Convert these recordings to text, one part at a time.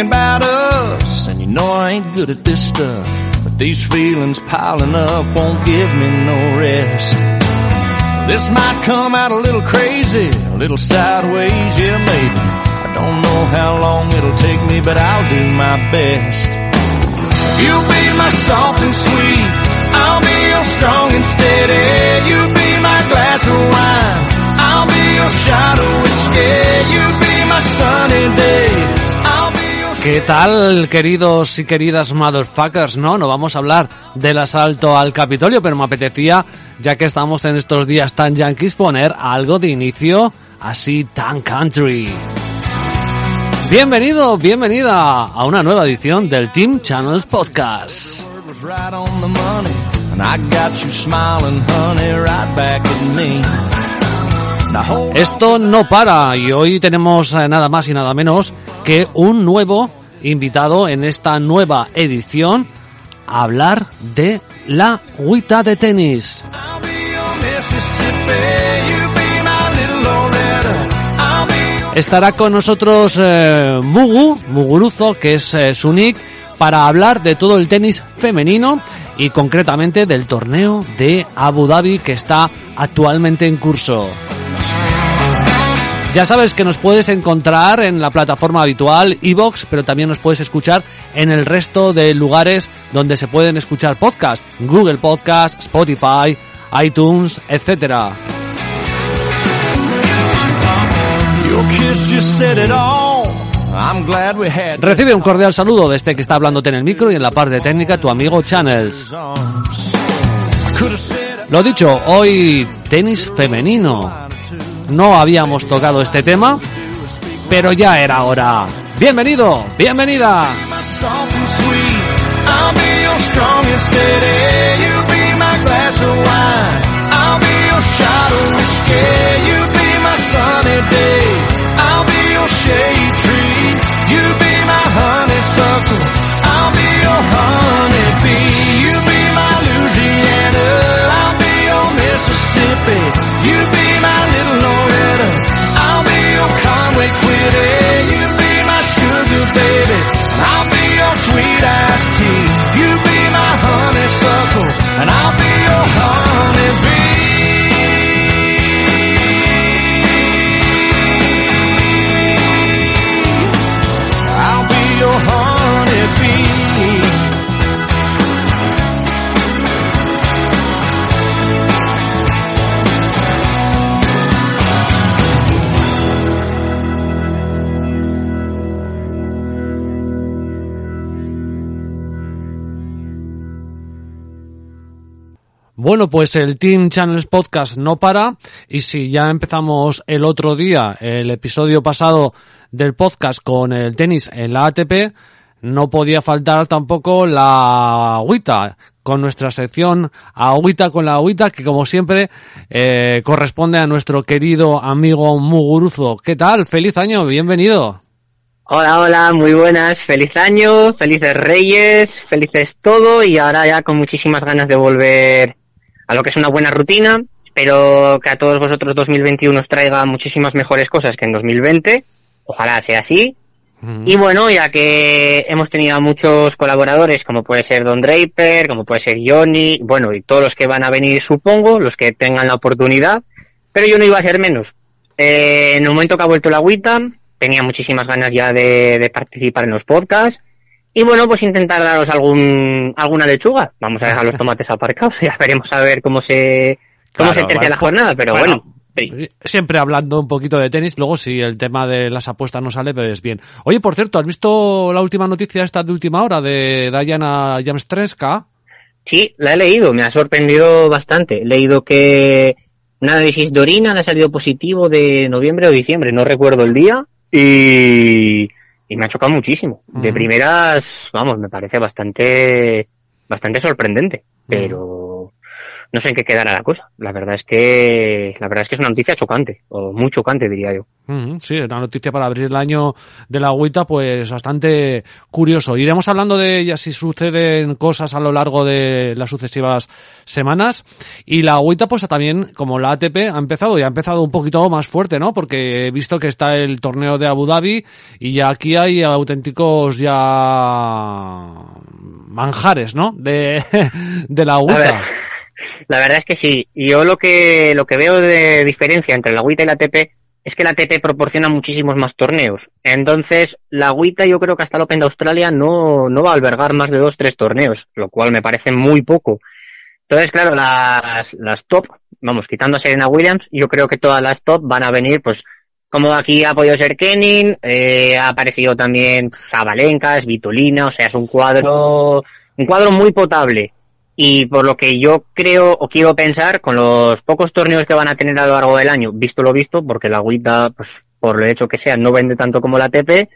about us, and you know I ain't good at this stuff. But these feelings piling up won't give me no rest. This might come out a little crazy, a little sideways, yeah maybe. I don't know how long it'll take me, but I'll do my best. You'll be my soft and sweet, I'll be your strong and steady. You'll be my glass of wine, I'll be your shot of whiskey. You'll be my sunny day. ¿Qué tal, queridos y queridas motherfuckers? No, no vamos a hablar del asalto al Capitolio, pero me apetecía, ya que estamos en estos días tan yankees, poner algo de inicio así tan country. Bienvenido, bienvenida a una nueva edición del Team Channels Podcast. Esto no para y hoy tenemos eh, nada más y nada menos que un nuevo invitado en esta nueva edición a hablar de la agüita de tenis. Estará con nosotros eh, Mugu, Muguruzo, que es eh, su nick, para hablar de todo el tenis femenino y concretamente del torneo de Abu Dhabi que está actualmente en curso. Ya sabes que nos puedes encontrar en la plataforma habitual iVoox, pero también nos puedes escuchar en el resto de lugares donde se pueden escuchar podcasts, Google Podcast, Spotify, iTunes, etcétera. Recibe un cordial saludo de este que está hablándote en el micro y en la parte técnica tu amigo Channels. Lo dicho, hoy tenis femenino. No habíamos tocado este tema, pero ya era hora. Bienvenido, bienvenida. Bueno, pues el Team Channels Podcast no para y si ya empezamos el otro día, el episodio pasado del podcast con el tenis en la ATP, no podía faltar tampoco la agüita con nuestra sección agüita con la agüita que como siempre eh, corresponde a nuestro querido amigo Muguruzo. ¿Qué tal? Feliz año, bienvenido. Hola, hola, muy buenas, feliz año, felices reyes, felices todo y ahora ya con muchísimas ganas de volver a lo que es una buena rutina. Espero que a todos vosotros 2021 os traiga muchísimas mejores cosas que en 2020. Ojalá sea así. Y bueno, ya que hemos tenido a muchos colaboradores, como puede ser Don Draper, como puede ser Johnny, bueno, y todos los que van a venir, supongo, los que tengan la oportunidad, pero yo no iba a ser menos. Eh, en el momento que ha vuelto la agüita, tenía muchísimas ganas ya de, de participar en los podcasts. Y bueno, pues intentar daros algún, alguna lechuga. Vamos a dejar los tomates aparcados, ya veremos a ver cómo se, cómo Claro, se tercia la jornada, pero bueno. Siempre hablando un poquito de tenis, luego si el tema de las apuestas no sale, pues bien. Oye, por cierto, ¿has visto la última noticia esta de última hora de Diana Jamstreska? Sí, la he leído, me ha sorprendido bastante. He leído que un análisis de orina le ha salido positivo de noviembre o diciembre, no recuerdo el día, y, y me ha chocado muchísimo. De primeras, vamos, me parece bastante, bastante sorprendente, pero, no sé en qué quedará la cosa. La verdad es que la verdad es que es una noticia chocante o muy chocante diría yo. Sí, una noticia para abrir el año de la agüita, pues bastante curioso. Iremos hablando de ella si suceden cosas a lo largo de las sucesivas semanas. Y la agüita, pues también, como la ATP, ha empezado y ha empezado un poquito más fuerte, ¿no? Porque he visto que está el torneo de Abu Dhabi y ya aquí hay auténticos ya manjares, ¿no? De, de la agüita. La verdad es que sí. Yo lo que, lo que veo de diferencia entre la agüita y la ATP es que la ATP proporciona muchísimos más torneos. Entonces, la agüita yo creo que hasta el Open de Australia no, no va a albergar más de dos, tres torneos, lo cual me parece muy poco. Entonces, claro, las, las top, vamos, quitando a Serena Williams, yo creo que todas las top van a venir, pues, como aquí ha podido ser Kenin, eh, ha aparecido también Zabalenka, Vitolina, o sea, es un cuadro, un cuadro muy potable. Y por lo que yo creo o quiero pensar, con los pocos torneos que van a tener a lo largo del año, visto lo visto, porque la agüita, pues por el hecho que sea, no vende tanto como la TP,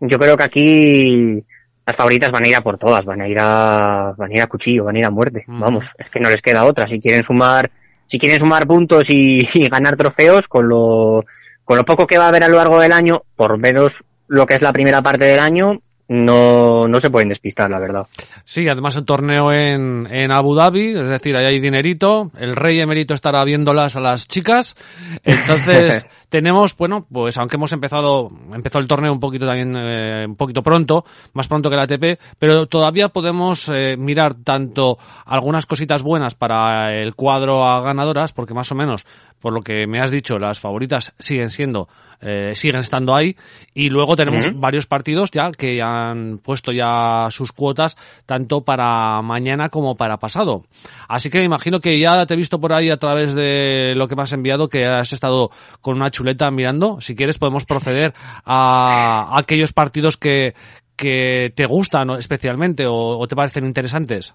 yo creo que aquí las favoritas van a ir a por todas, van a ir a, van a ir a cuchillo, van a ir a muerte. Mm. Vamos, es que no les queda otra. Si quieren sumar, si quieren sumar puntos y, y, ganar trofeos, con lo, con lo poco que va a haber a lo largo del año, por menos lo que es la primera parte del año, no, no se pueden despistar, la verdad. Sí, además el torneo en, en Abu Dhabi, es decir, ahí hay dinerito, el rey emérito estará viéndolas a las chicas, entonces tenemos, bueno, pues aunque hemos empezado, empezó el torneo un poquito también, eh, un poquito pronto, más pronto que la ATP, pero todavía podemos eh, mirar tanto algunas cositas buenas para el cuadro a ganadoras, porque más o menos, por lo que me has dicho, las favoritas siguen siendo eh, siguen estando ahí. Y luego tenemos varios partidos ya que han puesto ya sus cuotas tanto para mañana como para pasado. Así que me imagino que ya te he visto por ahí a través de lo que me has enviado que has estado con una chuleta mirando. Si quieres podemos proceder a, aquellos partidos que, que te gustan especialmente o, te parecen interesantes.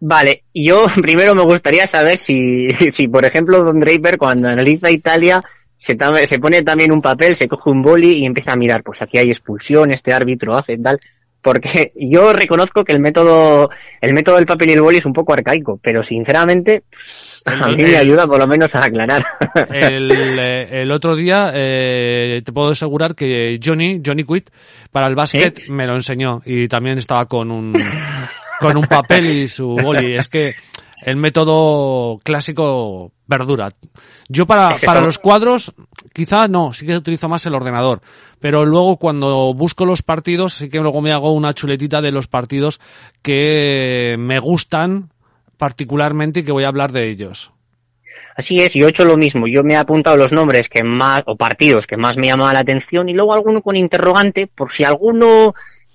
Vale, yo primero me gustaría saber si, si por ejemplo Don Draper cuando analiza Italia se, se pone también un papel, se coge un boli y empieza a mirar, pues aquí hay expulsión, este árbitro hace tal. Porque yo reconozco que el método, el método del papel y el boli es un poco arcaico, pero sinceramente, pues, a mí me ayuda por lo menos a aclarar. El, eh, el otro día, eh, te puedo asegurar que Johnny, Johnny Quit, para el básquet me lo enseñó y también estaba con un, con un papel y su boli. Es que, el método clásico verdura. Yo para, para los cuadros, quizá no, sí que utilizo más el ordenador. Pero luego cuando busco los partidos, sí que luego me hago una chuletita de los partidos que me gustan particularmente y que voy a hablar de ellos. Así es, yo he hecho lo mismo. Yo me he apuntado los nombres que más, o partidos que más me llaman la atención y luego alguno con interrogante, por si alguno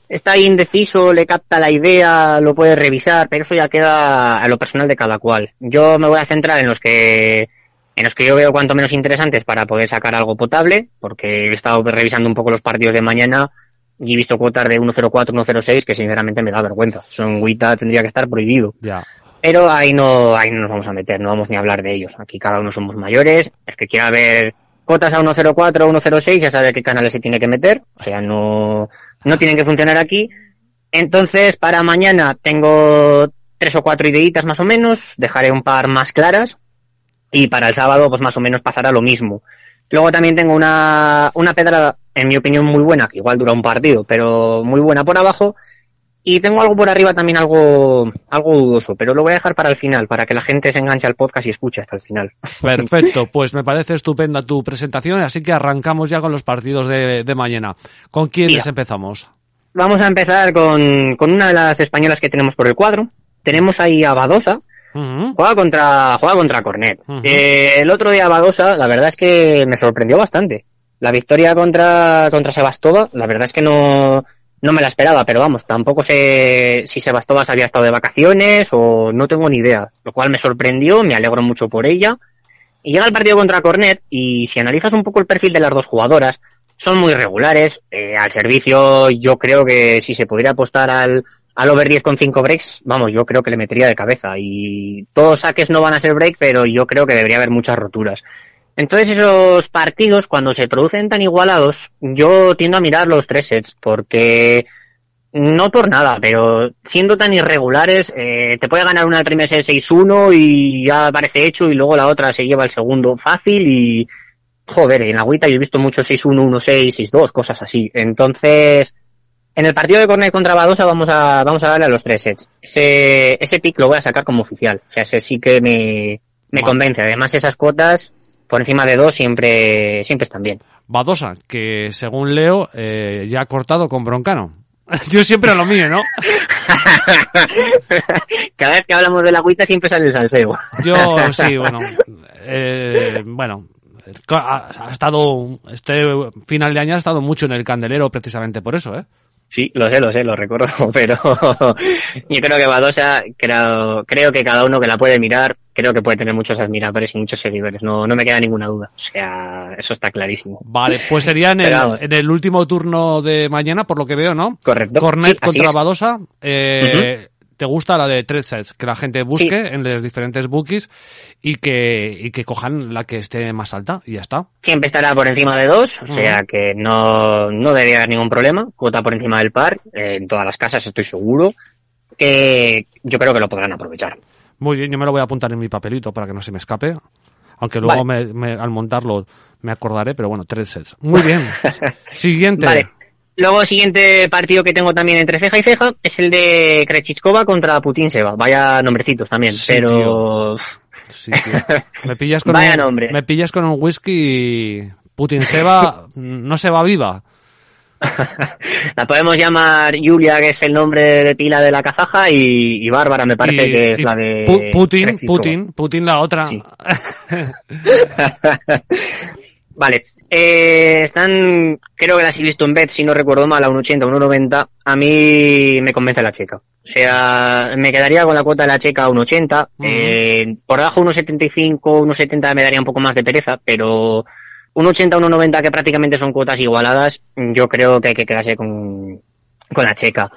está indeciso, le capta la idea, lo puede revisar, pero eso ya queda a lo personal de cada cual. Yo me voy a centrar en los que en los que yo veo cuanto menos interesantes para poder sacar algo potable, porque he estado revisando un poco los partidos de mañana y he visto cuotas de 1.04, 1.06 que sinceramente me da vergüenza. Son Wita tendría que estar prohibido. Ya. Pero ahí no, ahí no nos vamos a meter, no vamos ni a hablar de ellos. Aquí cada uno somos mayores, el que quiera ver cuotas a 1.04, 1.06 ya sabe qué canales se tiene que meter, o sea, no, no tienen que funcionar aquí. Entonces, para mañana tengo tres o cuatro ideitas más o menos, dejaré un par más claras y para el sábado pues más o menos pasará lo mismo. Luego también tengo una, una pedrada, en mi opinión, muy buena, que igual dura un partido, pero muy buena por abajo. Y tengo algo por arriba también algo, algo dudoso, pero lo voy a dejar para el final, para que la gente se enganche al podcast y escuche hasta el final. Perfecto, pues me parece estupenda tu presentación, así que arrancamos ya con los partidos de, de mañana. ¿Con quiénes empezamos? Vamos a empezar con, con una de las españolas que tenemos por el cuadro. Tenemos ahí a Badosa, Juega contra, juega contra Cornet. eh, el otro día Badosa, la verdad es que me sorprendió bastante. La victoria contra, contra Sebastova, la verdad es que no, no me la esperaba, pero vamos, tampoco sé si Sebastova había estado de vacaciones o no tengo ni idea, lo cual me sorprendió, me alegro mucho por ella. Y llega el partido contra Cornet y si analizas un poco el perfil de las dos jugadoras, son muy regulares. Eh, al servicio yo creo que si se pudiera apostar al, al over 10 con 5 breaks, vamos, yo creo que le metería de cabeza. Y todos saques no van a ser break, pero yo creo que debería haber muchas roturas. Entonces esos partidos, cuando se producen tan igualados, yo tiendo a mirar los tres sets, porque No por nada, pero siendo tan irregulares, eh, te puede ganar una del primer set 6-1 y ya parece hecho y luego la otra se lleva el segundo fácil y joder, en la agüita yo he visto mucho 6-1, 1-6, 6-2, cosas así. Entonces, en el partido de Cornet contra Badosa vamos a, vamos a darle a los tres sets. Ese, ese pick lo voy a sacar como oficial. O sea, ese sí que me, me Vale. convence. Además, esas cuotas por encima de dos siempre, siempre están bien. Badosa, que según leo, eh, ya ha cortado con Broncano. Yo siempre a lo mío, ¿no? Cada vez que hablamos de la agüita siempre sale el salseo. Yo sí, bueno. eh, bueno, ha, ha estado, este final de año ha estado mucho en el candelero precisamente por eso, ¿eh? Sí, lo sé, lo sé, lo recuerdo, pero yo creo que Badosa, creo, creo que cada uno que la puede mirar, creo que puede tener muchos admiradores y muchos seguidores, no, no me queda ninguna duda. O sea, eso está clarísimo. Vale, pues sería en el, en último turno de mañana, por lo que veo, ¿no? Correcto. Cornet Sí, contra. Badosa. Eh, ¿Te gusta la de tres sets? Que la gente busque en los diferentes bookies y que, y que cojan la que esté más alta y ya está. Siempre estará por encima de dos, o sea que no, no debería haber ningún problema. Cuota por encima del par, eh, en todas las casas estoy seguro. Que yo creo que lo podrán aprovechar. Muy bien, yo me lo voy a apuntar en mi papelito para que no se me escape. Aunque luego me, me- al montarlo me acordaré, pero bueno, tres sets. Muy bien. Siguiente. Vale. Luego, siguiente partido que tengo también entre ceja y ceja es el de Krejcikova contra Putin Seba. Vaya nombrecitos también, Sí, pero Sí. Me pillas con Vaya un, nombres. me pillas con un whisky y Putin se va, no se va viva. la podemos llamar Julia, que es el nombre de pila de la kazaja, y, y Bárbara me parece Y- que es la de Pu- Putin. Putin, Putin la otra. Sí. Vale. Eh, están, creo que las he visto en bet, si no recuerdo mal, a 1,80, 1,90. A mí me convence la checa. O sea, me quedaría con la cuota de la checa a 1,80. Ujú. Eh, por debajo 1,75, 1,70 me daría un poco más de pereza, pero 1,80, 1,90 que prácticamente son cuotas igualadas, yo creo que hay que quedarse con, con la checa.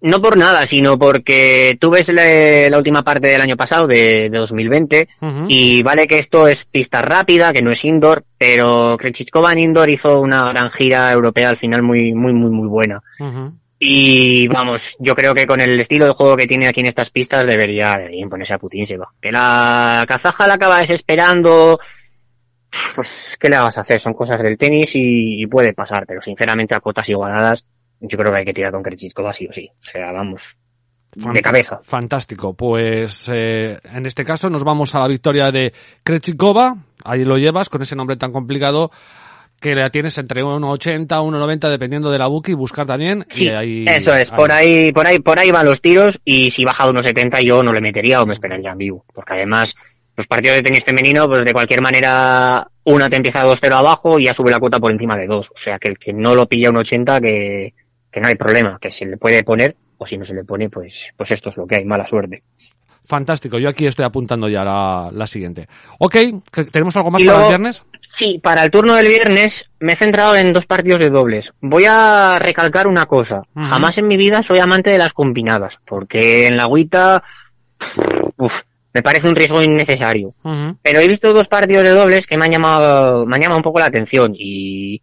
No por nada, sino porque tú ves la, la última parte del año pasado, de, de 2020, Ujú. y vale que esto es pista rápida, que no es indoor, pero Krejcikova en indoor hizo una gran gira europea al final muy, muy, muy, muy buena. Y vamos, yo creo que con el estilo de juego que tiene aquí en estas pistas debería, debería imponerse a Putin se va. Que la kazaja la acaba desesperando, pues, ¿qué le vas a hacer? Son cosas del tenis y, y puede pasar, pero sinceramente a cotas igualadas, yo creo que hay que tirar con Krejcikova sí o sí. O sea, vamos, de cabeza. Fantástico. Pues eh, en este caso nos vamos a la victoria de Krejcikova. Ahí lo llevas con ese nombre tan complicado que la tienes entre 1,80, 1,90 dependiendo de la bookie, buscar también. Sí, y ahí, eso es, por ahí, por ahí, por ahí van los tiros y si baja de unos 70 yo no le metería o me esperaría en vivo, porque además los partidos de tenis femenino, pues de cualquier manera una te empieza 2-0 abajo y ya sube la cuota por encima de 2, o sea que el que no lo pilla un 80 que, que no hay problema, que se le puede poner o si no se le pone, pues, pues esto es lo que hay, mala suerte. Fantástico. Yo aquí estoy apuntando ya la, la siguiente. Ok, ¿que- ¿tenemos algo más Y para luego- el viernes? Sí, para el turno del viernes me he centrado en dos partidos de dobles. Voy a recalcar una cosa. Jamás en mi vida soy amante de las combinadas, porque en la agüita uf, me parece un riesgo innecesario. Pero he visto dos partidos de dobles que me han llamado, me han llamado un poco la atención y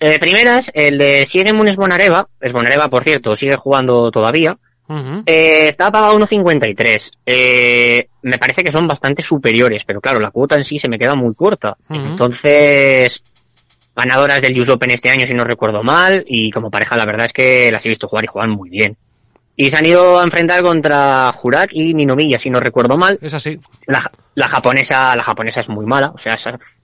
eh, primeras, el de Siegmund Esbonareva, Esbonareva por cierto sigue jugando todavía, Ujú. eh, está pagado 1.53. Eh, me parece que son bastante superiores, pero claro, la cuota en sí se me queda muy corta. Entonces, ganadoras del US Open este año, si no recuerdo mal, y como pareja la verdad es que las he visto jugar y juegan muy bien. Y se han ido a enfrentar contra Jurak y Ninomiya, si no recuerdo mal. Es así. La, la japonesa, la japonesa es muy mala, o sea,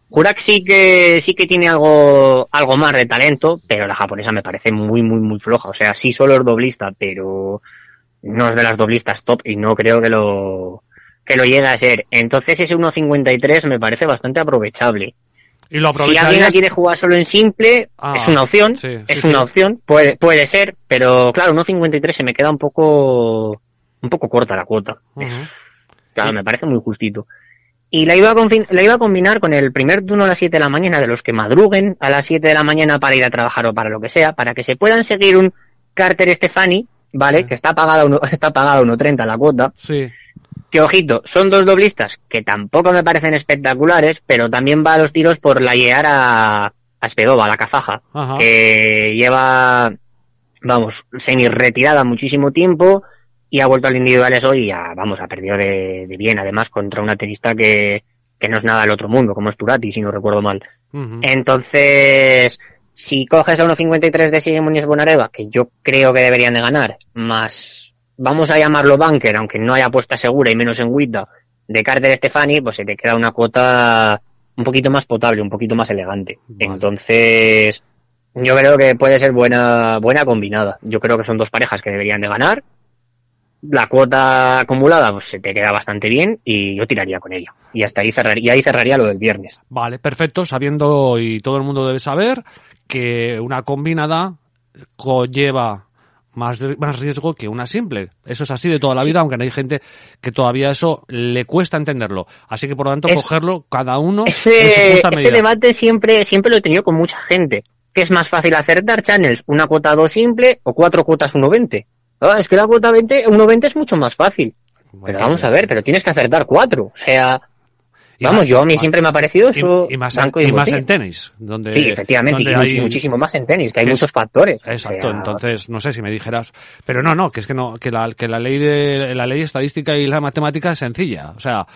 Jurak sí que sí que tiene algo algo más de talento, pero la japonesa me parece muy muy muy floja, o sea, sí solo es doblista, pero no es de las doblistas top y no creo que lo que lo llegue a ser. Entonces ese 1.53 me parece bastante aprovechable. Y lo Si alguien la quiere jugar solo en simple, Ah, es una opción, sí, sí, es sí. una opción, puede puede ser, pero claro, 1.53 se me queda un poco un poco corta la cuota. Claro, me parece muy justito. Y la iba, a la iba a combinar con el primer turno a las 7 de la mañana de los que madruguen a las 7 de la mañana para ir a trabajar o para lo que sea, para que se puedan seguir un Carter Stefani, ¿vale? Sí. Que está pagada uno, está pagada a 1.30 la cuota. Sí. Que ojito, son dos doblistas que tampoco me parecen espectaculares, pero también va a los tiros por la llegar a, a Spedova, la kazaja, Ajá. que lleva vamos, semi retirada muchísimo tiempo y ha vuelto al individuales hoy y ya, vamos, ha perdido de, de bien, además, contra una tenista que, que no es nada del otro mundo, como es Turati, si no recuerdo mal. Entonces, si coges a 1.53 de Sigue Muñoz Bonareva, que yo creo que deberían de ganar, más, vamos a llamarlo bunker, aunque no haya apuesta segura y menos en Wita, de Carter Stefani, pues se te queda una cuota un poquito más potable, un poquito más elegante. Vale. Entonces, yo creo que puede ser buena, buena combinada. Yo creo que son dos parejas que deberían de ganar. La cuota acumulada pues, se te queda bastante bien y yo tiraría con ella. Y hasta ahí cerraría, y ahí cerraría lo del viernes. Vale, perfecto, sabiendo y todo el mundo debe saber que una combinada conlleva más, más riesgo que una simple. Eso es así de toda la vida, aunque hay gente que todavía eso le cuesta entenderlo. Así que por lo tanto, Es- cogerlo cada uno en su Ese, debate siempre, siempre lo he tenido con mucha gente. ¿Qué es más fácil acertar, Channels? ¿Una cuota 2 simple o cuatro cuotas 1.20? Ah, es que la cuota 20, 1.20 es mucho más fácil. Pero vamos a ver, pero tienes que acertar cuatro. O sea, Y vamos, más- yo a mí siempre me ha parecido eso y más, y más en tenis, donde, Sí, efectivamente, y donde hay- muchísimo más en tenis, que hay es- muchos factores. O Exacto, sea, entonces no sé si me dijeras, pero no, no, que es que no, que la, que la ley de la ley estadística y la matemática es sencilla, o sea,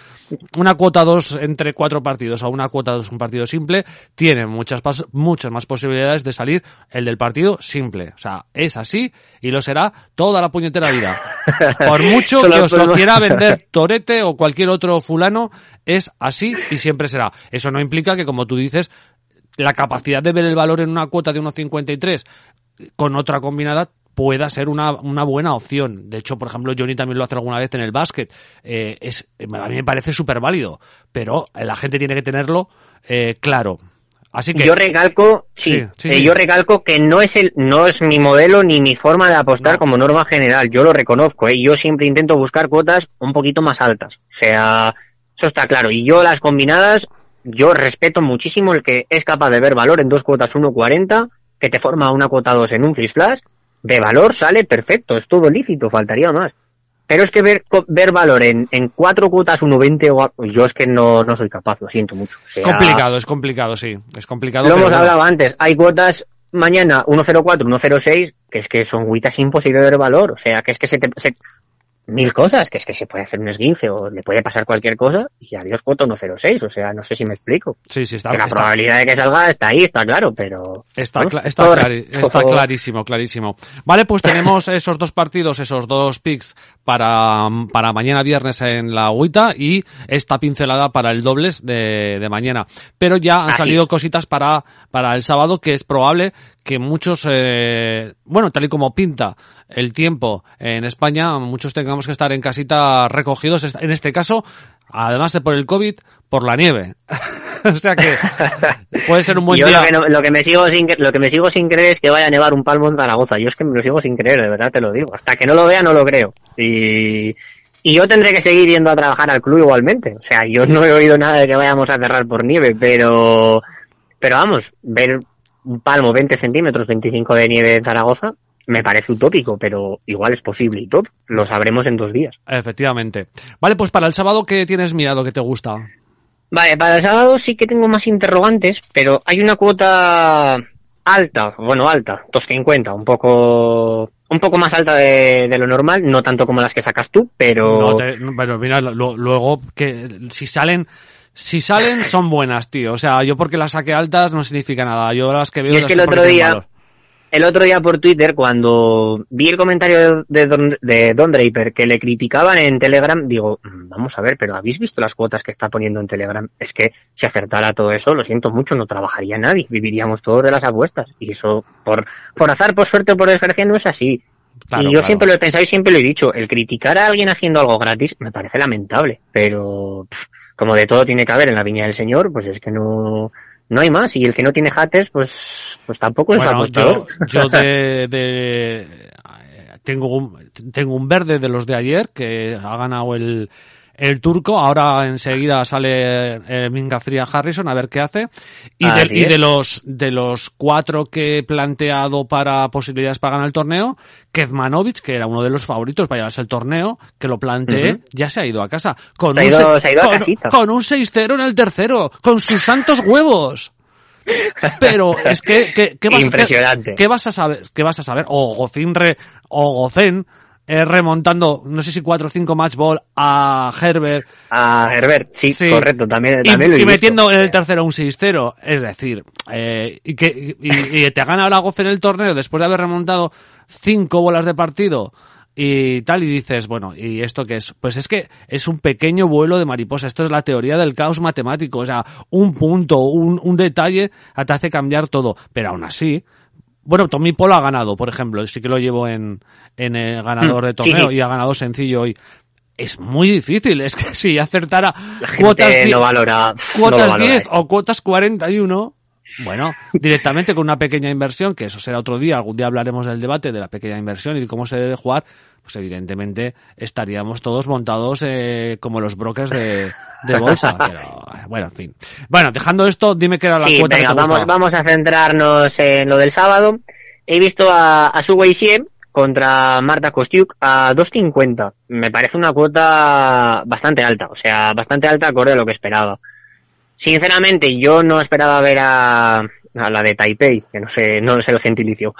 una cuota 2 entre cuatro partidos o una cuota 2 un partido simple tiene muchas muchas más posibilidades de salir el del partido simple, o sea, es así y lo será toda la puñetera vida. Por mucho que os lo quiera vender Torete o cualquier otro fulano, es así y siempre será. Eso no implica que como tú dices la capacidad de ver el valor en una cuota de 1.53 con otra combinada pueda ser una, una buena opción. De hecho, por ejemplo, Johnny también lo hace alguna vez en el básquet. Eh, es, a mí me parece súper válido, pero la gente tiene que tenerlo eh, claro. Así que Yo recalco, sí, Sí, sí, eh, sí. yo recalco que no es el, no es mi modelo ni mi forma de apostar No. como norma general. Yo lo reconozco, ¿eh? yo siempre intento buscar cuotas un poquito más altas. O sea, eso está claro. Y yo las combinadas, yo respeto muchísimo el que es capaz de ver valor en dos cuotas 1.40, que te forma una cuota 2 en un free flash, de valor sale perfecto, es todo lícito, faltaría más. Pero es que ver, ver valor en, en cuatro cuotas 1.20, o a- yo es que no, no soy capaz, lo siento mucho. O sea, es complicado, es complicado, sí. Es complicado. lo hemos hablado antes, hay cuotas mañana 104, 106, que es que son cuitas imposibles de ver valor, o sea, que es que se te... se- mil cosas, que es que se puede hacer un esguince o le puede pasar cualquier cosa y adiós cuota 106, o sea, no sé si me explico. Sí, sí, está, Que la está- probabilidad de que salga está ahí, está claro, pero... Está, cla- está, por- está clarísimo, clarísimo. Vale, pues tenemos esos dos partidos, esos dos picks para, para mañana viernes en la agüita y esta pincelada para el dobles de, de mañana. Pero ya han Así salido cositas para, para el sábado que es probable que muchos, eh, bueno, tal y como pinta el tiempo en España, muchos tengamos que estar en casita recogidos, en este caso, además de por el COVID, por la nieve. o sea que puede ser un buen Yo día. lo que, no- lo que me sigo sin lo que me sigo sin creer es que vaya a nevar un palmo en Zaragoza. Yo es que me lo sigo sin creer, de verdad te lo digo. Hasta que no lo vea no lo creo. Y, y yo tendré que seguir yendo a trabajar al club igualmente. O sea, yo no he oído nada de que vayamos a cerrar por nieve, pero pero vamos, ver un palmo 20 centímetros, 25 de nieve en Zaragoza me parece utópico, pero igual es posible y todo. Lo sabremos en dos días. Efectivamente. Vale, pues para el sábado, ¿qué tienes mirado que te gusta? Vale, para el sábado sí que tengo más interrogantes, pero hay una cuota alta, bueno, alta, 250, un poco un poco más alta de, de lo normal, no tanto como las que sacas tú, pero No te- no, pero mira, lo- luego que si salen, si salen son buenas, tío. O sea, yo porque las saqué altas no significa nada. Yo las que veo Y es las que el otro día- valor. el otro día por Twitter, cuando vi el comentario de Don, de Don Draper que le criticaban en Telegram, digo, "Mm, vamos a ver, pero ¿habéis visto las cuotas que está poniendo en Telegram? Es que si acertara todo eso, lo siento mucho, no trabajaría nadie, viviríamos todos de las apuestas. Y eso, por, por azar, por suerte o por desgracia, no es así. Claro, y yo claro. siempre lo he pensado y siempre lo he dicho, el criticar a alguien haciendo algo gratis me parece lamentable, pero pff, como de todo tiene que haber en la viña del señor, pues es que no, no hay más. Y el que no tiene haters, pues, pues tampoco es Bueno, yo, yo de, de- tengo un, tengo un verde de los de ayer que ha ganado el, el turco. Ahora enseguida sale eh, Minga Fria Harrison a ver qué hace. Y, de, y de los de los cuatro que he planteado para posibilidades para ganar el torneo, Kezmanovic, que era uno de los favoritos para llevarse el torneo, que lo planteé, ya se ha ido a casa. Con Se ha un ido- se- se ha ido a con- con un 6-0 en el tercero, con sus santos huevos. Pero es que, que, que vas, Impresionante. que vas a saber? ¿Qué vas a saber? O Gocín re, o Gocén eh, remontando, no sé si 4 o 5 match ball a Herbert A Herbert, sí, Sí. correcto, también, y, también lo he y visto. metiendo en el tercero un 6-0. Es decir, eh, y, que, y, y te gana ahora Goff en el torneo después de haber remontado cinco bolas de partido y tal, y dices, bueno, ¿y esto qué es? Pues es que es un pequeño vuelo de mariposa. Esto es la teoría del caos matemático. O sea, un punto, un, un detalle te hace cambiar todo. Pero aún así, bueno, Tommy Polo ha ganado, por ejemplo, sí que lo llevo en, en el ganador de Mm, sí, torneo sí. y ha ganado sencillo hoy. Es muy difícil, es que si acertara La gente cuotas no valora, no lo cuotas valora 10 esto. o cuotas 41, bueno, directamente con una pequeña inversión, que eso será otro día, algún día hablaremos del debate de la pequeña inversión y de cómo se debe jugar, pues evidentemente estaríamos todos montados eh, como los brokers de, de bolsa. Pero bueno, en fin. Bueno, dejando esto, dime qué era la Sí, cuota venga, que te vamos, gustaba. vamos a centrarnos en lo del sábado. He visto a, a Su contra Marta Kostiuk a 2.50. Me parece una cuota bastante alta, o sea, bastante alta acorde a lo que esperaba. Sinceramente, yo no esperaba ver a, la de Taipei, que no sé, no sé el gentilicio.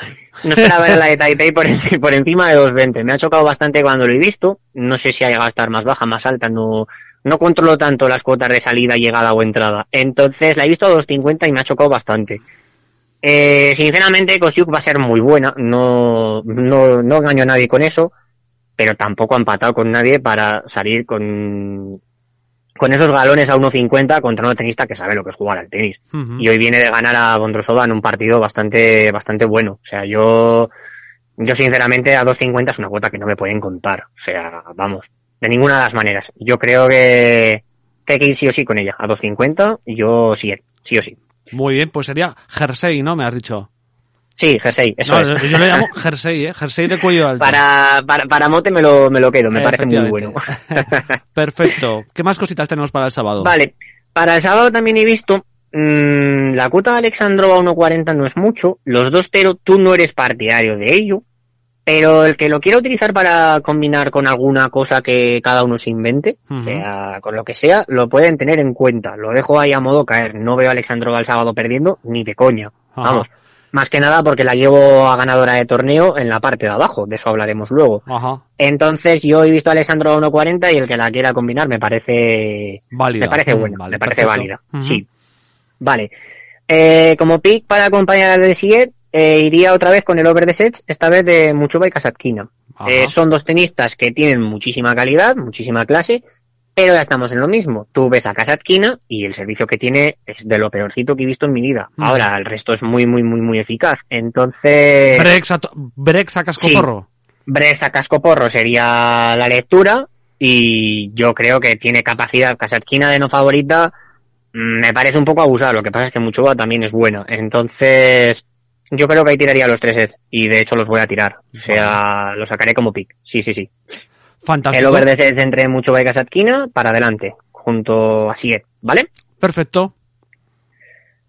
No esperaba ver a la de Taipei por, enci- por encima de 2.20. Me ha chocado bastante cuando lo he visto. No sé si ha llegado a estar más baja, más alta, no, no controlo tanto las cuotas de salida, llegada o entrada. Entonces la he visto a 2.50 y me ha chocado bastante. Eh, sinceramente, Kostiuk va a ser muy buena, no, no, no engaño a nadie con eso, pero tampoco ha empatado con nadie para salir con, con esos galones a 1.50 contra una tenista que sabe lo que es jugar al tenis. Y hoy viene de ganar a Bondrosova en un partido bastante, bastante bueno. O sea, yo, yo sinceramente a 2.50 es una cuota que no me pueden contar. O sea, vamos, de ninguna de las maneras. Yo creo que, que hay que ir sí o sí con ella. A 2.50, yo sí, sí o sí. Muy bien, pues sería jersey, ¿no? Me has dicho. Sí, jersey, eso No, es. Yo le llamo jersey, ¿eh? Jersey de cuello alto. Para, para, para mote me lo, me lo quedo, me parece muy bueno. Perfecto. ¿Qué más cositas tenemos para el sábado? Vale, para el sábado también he visto mm, la cuota de Alexandrova 1.40 no es mucho, los dos pero tú no eres partidario de ello, pero el que lo quiera utilizar para combinar con alguna cosa que cada uno se invente, sea con lo que sea, lo pueden tener en cuenta. Lo dejo ahí a modo caer. No veo a Alexandrova el sábado perdiendo ni de coña. Ajá. Vamos. Más que nada porque la llevo a ganadora de torneo en la parte de abajo, de eso hablaremos luego. Ajá. Entonces yo he visto a Alessandro a 1.40 y el que la quiera combinar me parece Válida. me parece buena, vale, me parece perfecto. válida. Sí. Vale. Eh, como pick para acompañar al de eh, iría otra vez con el over de sets, esta vez de Muchova y Kasatkina. Eh, son dos tenistas que tienen muchísima calidad, muchísima clase, pero ya estamos en lo mismo. Tú ves a Kasatkina y el servicio que tiene es de lo peorcito que he visto en mi vida. Mm. Ahora, el resto es muy, muy, muy, muy eficaz. Entonces... Brex a, Brex a cascoporro. Bresa Cascoporro sería la lectura y yo creo que tiene capacidad Kasatkina de no favorita mm, me parece un poco abusado lo que pasa es que Muchova también es buena entonces yo creo que ahí tiraría los tres sets y de hecho los voy a tirar o sea los sacaré como pick sí sí sí Fantástico. el over de entre Muchova y Kasatkina para adelante junto a Siet ¿vale? Perfecto.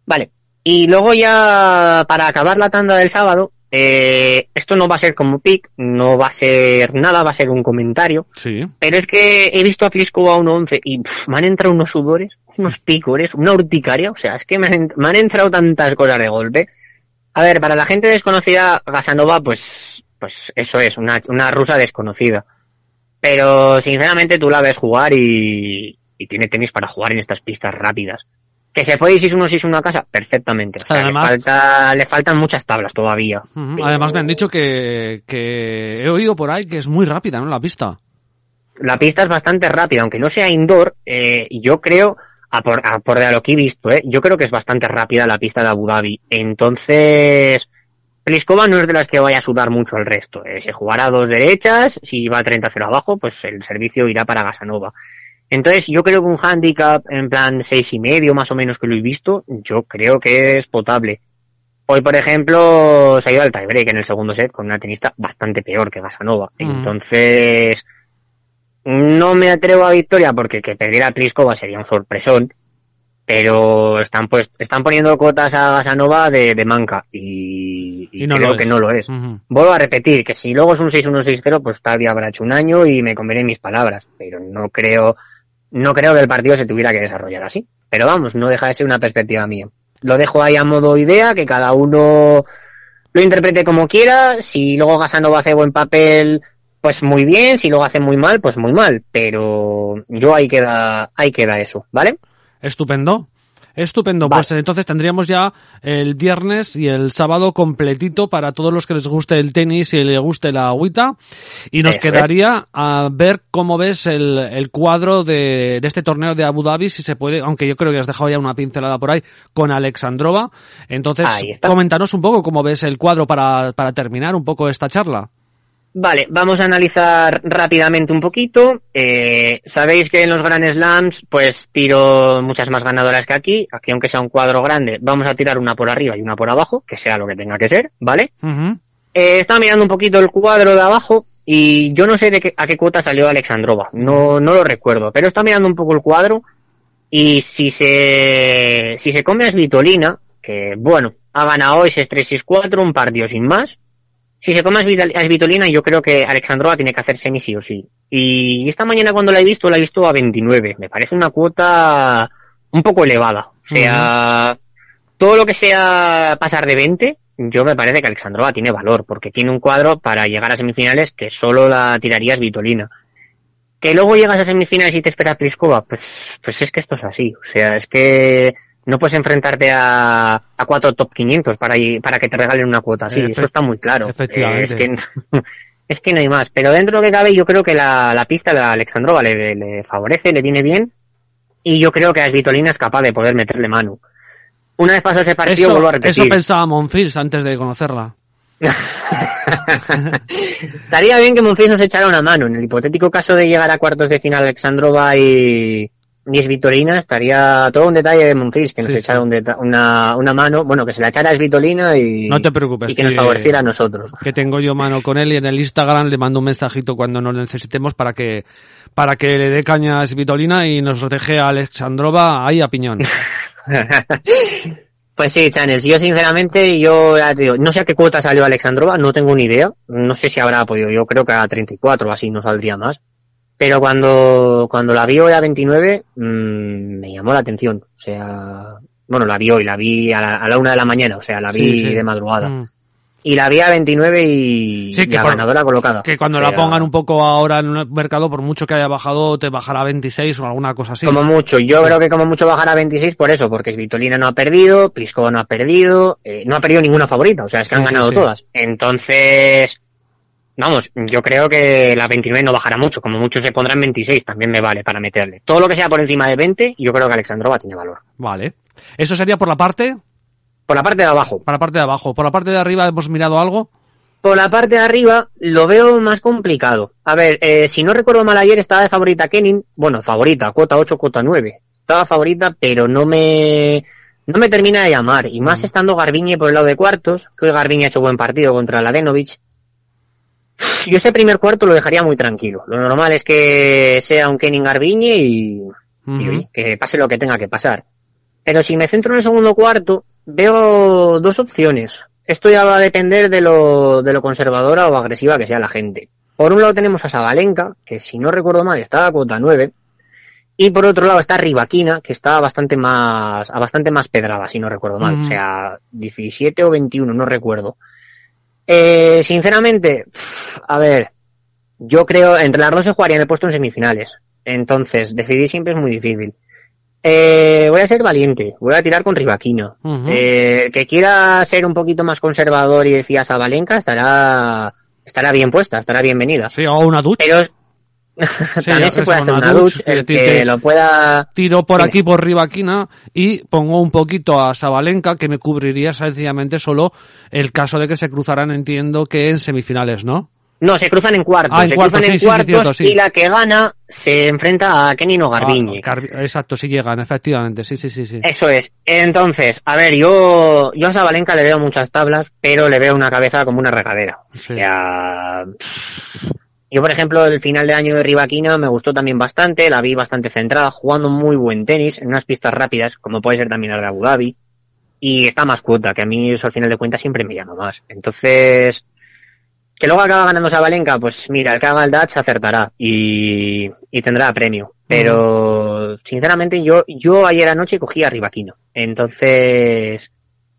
Vale. Y luego ya para acabar la tanda del sábado, eh, esto no va a ser como pick, no va a ser nada, va a ser un comentario. Sí. Pero es que he visto a Pliskova a 1.11 y pff, me han entrado unos sudores, unos picores, una urticaria. O sea, es que me han, me han entrado tantas cosas de golpe. A ver, para la gente desconocida, Gasanova, pues, pues eso es, una, una rusa desconocida. Pero sinceramente tú la ves jugar y, y tiene tenis para jugar en estas pistas rápidas. Que se puede ir 6-1 6-1 a casa, perfectamente. O sea, Además- le, falta, le faltan muchas tablas todavía. Pero Además me han dicho que, que he oído por ahí que es muy rápida, ¿no? La pista. la pista es bastante rápida, aunque no sea indoor, eh, yo creo, a por, a por de a lo que he visto, eh, yo creo que es bastante rápida la pista de Abu Dhabi. Entonces, Pliskova no es de las que vaya a sudar mucho el resto. Eh, si jugará a dos derechas, si va 30-0 abajo, pues el servicio irá para Gasanova. Entonces, yo creo que un handicap en plan seis y medio, más o menos que lo he visto, yo creo que es potable. Hoy, por ejemplo, se ha ido al tiebreak en el segundo set con una tenista bastante peor que Gasanova. Ujú. Entonces, no me atrevo a victoria porque que perdiera Pliskova sería un sorpresón. Pero están pues, están poniendo cotas a Gasanova de, de manca y, y Y no creo que no lo es. Vuelvo a repetir que si luego es un 6-1-6-0, pues tal día habrá hecho un año y me comeré mis palabras. Pero no creo, no creo que el partido se tuviera que desarrollar así. Pero vamos, no deja de ser una perspectiva mía. lo dejo ahí a modo idea, que cada uno lo interprete como quiera. Si luego Gasanova hace buen papel, pues muy bien. Si luego hace muy mal, pues muy mal. Pero yo ahí queda, ahí queda eso, ¿vale? Estupendo. Estupendo, Vale. pues entonces tendríamos ya el viernes y el sábado completito para todos los que les guste el tenis y les guste la agüita. Y nos Eso es. quedaría a ver cómo ves el, el cuadro de, de este torneo de Abu Dhabi, si se puede, aunque yo creo que has dejado ya una pincelada por ahí, con Alexandrova. Entonces, coméntanos un poco cómo ves el cuadro para, para terminar un poco esta charla. Vale, vamos a analizar rápidamente un poquito. Eh, Sabéis que en los Grand Slams, pues tiro muchas más ganadoras que aquí. Aquí, aunque sea un cuadro grande, vamos a tirar una por arriba y una por abajo, que sea lo que tenga que ser, ¿vale? Ujú. Eh, estaba mirando un poquito el cuadro de abajo y yo no sé de qué, a qué cuota salió Alexandrova. No, no lo recuerdo, pero estaba mirando un poco el cuadro y si se, si se come a Svitolina, que bueno, ha ganado hoy 6-3-6-4, un partido sin más. Si se come a Svitol- a Svitolina, yo creo que Alexandrova tiene que hacer semi sí o sí. Y esta mañana cuando la he visto, la he visto a 29. Me parece una cuota un poco elevada. O sea, todo lo que sea pasar de 20, yo me parece que Alexandrova tiene valor, porque tiene un cuadro para llegar a semifinales que solo la tiraría Svitolina. Que luego llegas a semifinales y te espera Pliskova, pues, pues es que esto es así. O sea, es que no puedes enfrentarte a, a cuatro top 500 para, que te regalen una cuota. Efe- Eso está muy claro. efectivamente. Eh, es que, es que no hay más. Pero dentro de lo que cabe, yo creo que la, la pista de Alexandrova le, le favorece, le viene bien. Y yo creo que a Svitolina es capaz de poder meterle mano. Una vez pasado ese partido, Eso, vuelvo a eso repetir. pensaba Monfils antes de conocerla. Estaría bien que Monfils nos echara una mano. En el hipotético caso de llegar a cuartos de final Alexandrova y, y Svitolina, estaría todo un detalle de Monfils, que nos Sí, echara sí. un una, una mano, bueno, que se la echara a Svitolina y, No te preocupes, y que nos favoreciera a nosotros. que tengo yo mano con él y en el Instagram le mando un mensajito cuando nos necesitemos para que para que le dé caña a Svitolina y nos deje a Alexandrova ahí a piñón. Pues sí, Channels, yo sinceramente, yo ya te digo, no sé a qué cuota salió Alexandrova, no tengo ni idea, no sé si habrá podido, yo creo que a 34 o así no saldría más, pero cuando, cuando la vi hoy a 29, mmm, me llamó la atención, o sea, bueno, la vi hoy, la vi a la, a la una de la mañana, o sea, la vi Sí, sí. de madrugada, Mm. y la vi a 29 y, Sí, y que a por- ganadora colocada. Que cuando O la pongan un poco ahora en el mercado, por mucho que haya bajado, te bajará a 26 o alguna cosa así. Como mucho, yo creo que como mucho bajará a 26 por eso, porque Svitolina no ha perdido, Pliskova no ha perdido, eh, no ha perdido ninguna favorita, o sea, es que han ganado todas. Entonces, vamos, yo creo que la 29 no bajará mucho, como mucho se pondrá en 26, también me vale para meterle. Todo lo que sea por encima de 20, yo creo que Alexandrova tiene valor. Vale. Eso sería por la parte, Por la parte de abajo. por la parte de abajo. Por la parte de arriba hemos mirado algo. Por la parte de arriba lo veo más complicado. A ver, eh, si no recuerdo mal ayer estaba de favorita Kenin, bueno, favorita, cuota 8, cuota 9. Estaba favorita, pero no me no me termina de llamar. Y más estando Garbiñe por el lado de cuartos, que hoy Garbiñe ha hecho buen partido contra la Denovic. Yo ese primer cuarto lo dejaría muy tranquilo. Lo normal es que sea un Kenin Garbiñe y, y, Ujú. oye, que pase lo que tenga que pasar. Pero si me centro en el segundo cuarto, veo dos opciones. Esto ya va a depender de lo, de lo conservadora o agresiva que sea la gente. Por un lado tenemos a Sabalenka, que si no recuerdo mal está a cuota 9. Y por otro lado está Rivaquina, que está bastante más, a bastante más pedrada, si no recuerdo mal. O sea, 17 o 21, no recuerdo. Eh, sinceramente, a ver, yo creo, entre las dos se jugarían el puesto en semifinales. Entonces, decidir siempre es muy difícil. Eh, voy a ser valiente, voy a tirar con Rivaquina. Ujú. Eh, el que quiera ser un poquito más conservador y decía Sabalenka estará, estará bien puesta, estará bienvenida. Sí, o una ducha. Pero Sí, también se es puede hacer una una douche, douche, el que que te- lo pueda... Tiro por aquí por Rivaquina y pongo un poquito a Sabalenka que me cubriría sencillamente solo el caso de que se cruzaran, entiendo que en semifinales, ¿no? No, se cruzan en cuartos, Ah, en se cuartos, cruzan en sí, sí, sí, cuartos cierto, y la que gana se enfrenta a Kenin o Garbiñe. Ah, Garbi- exacto, sí llegan, efectivamente, sí, sí, sí, sí. Eso es. Entonces, a ver, yo, yo a Sabalenka le veo muchas tablas, pero le veo una cabeza como una regadera. O sea, yo, por ejemplo, el final de año de Rivaquina me gustó también bastante, la vi bastante centrada, jugando muy buen tenis, en unas pistas rápidas, como puede ser también la de Abu Dhabi, y está más cuota, que a mí eso al final de cuentas siempre me llama más. Entonces, que luego acaba ganando Sabalenka, pues mira, el que haga el Dutch acertará y, y tendrá premio. Pero sinceramente yo, yo ayer anoche cogí a Rivaquino. Entonces,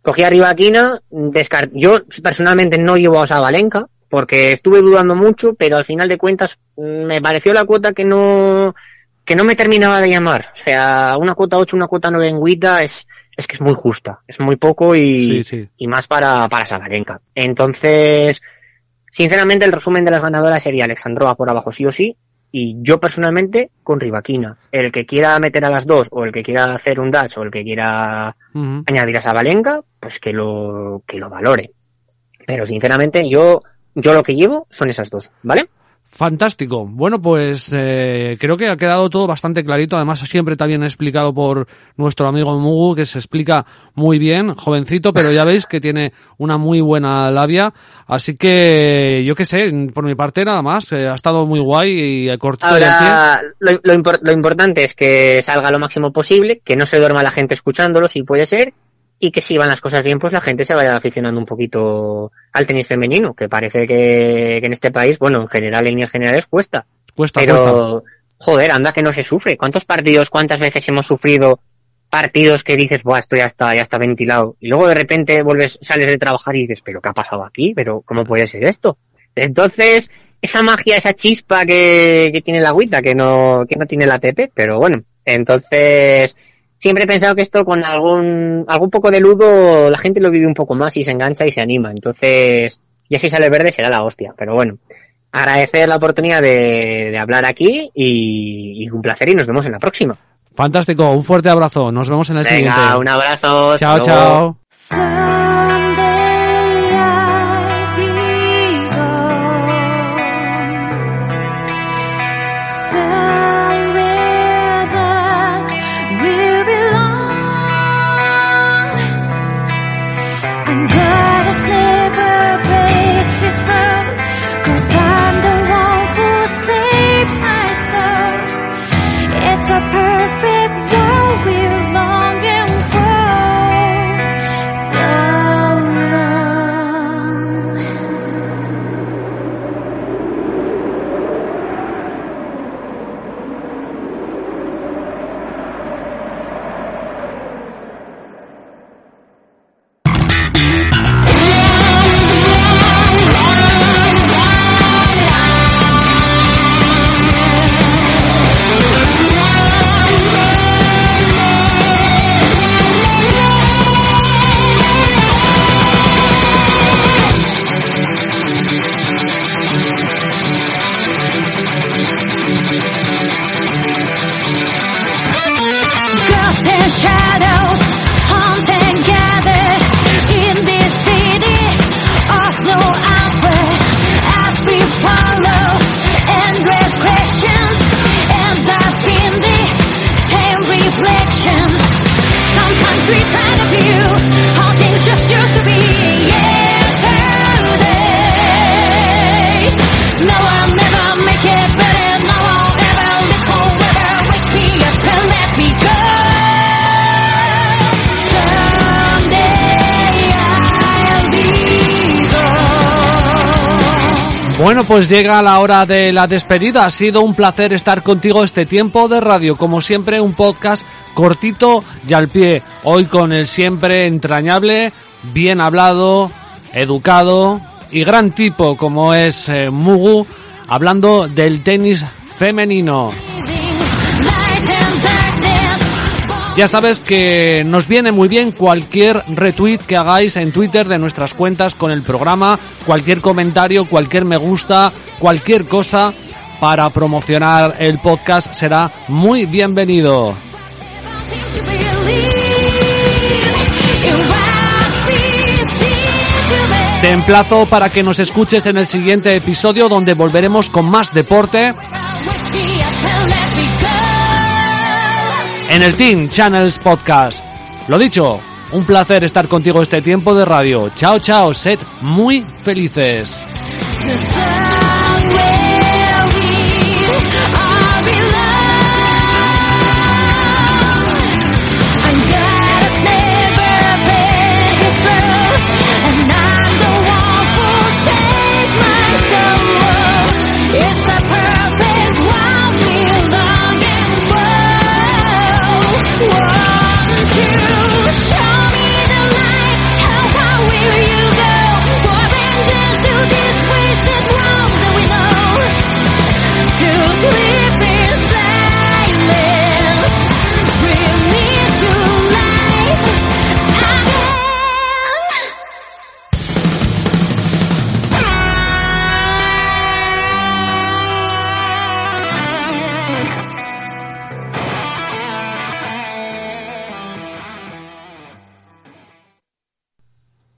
cogí a Rivaquino, descart yo personalmente no llevo a Sabalenka, porque estuve dudando mucho, pero al final de cuentas mm, me pareció la cuota que no, que no me terminaba de llamar. O sea, una cuota 8, una cuota 9 en Guita es, es que es muy justa, es muy poco y, Sí, sí. y más para, para Sabalenka. Entonces, sinceramente el resumen de las ganadoras sería Alexandrova por abajo sí o sí, y yo personalmente con Rivaquina. El que quiera meter a las dos, o el que quiera hacer un dash, o el que quiera añadir a Sabalenka, pues que lo, que lo valore. Pero sinceramente yo, yo lo que llevo son esas dos, ¿vale? Fantástico. Bueno, pues eh, creo que ha quedado todo bastante clarito. Además, siempre también explicado por nuestro amigo Mugu, que se explica muy bien, jovencito, pero ya veis que tiene una muy buena labia. Así que, yo qué sé, por mi parte nada más. eh, ha estado muy guay y cortito. Ahora, lo, lo impor- lo importante es que salga lo máximo posible, que no se duerma la gente escuchándolo, si puede ser, y que si van las cosas bien, pues la gente se vaya aficionando un poquito al tenis femenino, que parece que, que en este país, bueno, en general, en líneas generales, cuesta. Cuesta, cuesta. Pero, joder, anda que no se sufre. ¿Cuántos partidos, cuántas veces hemos sufrido partidos que dices, buah, esto ya está, ya está ventilado? Y luego de repente vuelves, sales de trabajar y dices, pero ¿qué ha pasado aquí? ¿Pero cómo puede ser esto? Entonces, esa magia, esa chispa que, que tiene la agüita, que no, que no tiene la ATP, pero bueno, entonces, siempre he pensado que esto con algún, algún poco de ludo, la gente lo vive un poco más y se engancha y se anima. Entonces, ya si sale verde será la hostia, pero bueno agradecer la oportunidad de, de hablar aquí y, y un placer y nos vemos en la próxima. Fantástico. Un fuerte abrazo. Nos vemos en el Venga, siguiente. un abrazo. Chao, luego. chao. Bueno, pues llega la hora de la despedida. Ha sido un placer estar contigo este tiempo de radio. Como siempre, un podcast cortito y al pie. Hoy con el siempre entrañable, bien hablado, educado y gran tipo como es eh, Mugu, hablando del tenis femenino. Ya sabes que nos viene muy bien cualquier retweet que hagáis en Twitter de nuestras cuentas con el programa, cualquier comentario, cualquier me gusta, cualquier cosa para promocionar el podcast será muy bienvenido. Te emplazo para que nos escuches en el siguiente episodio donde volveremos con más deporte en el Team Channels Podcast. Lo dicho, un placer estar contigo este tiempo de radio. Chao, chao, sed muy felices.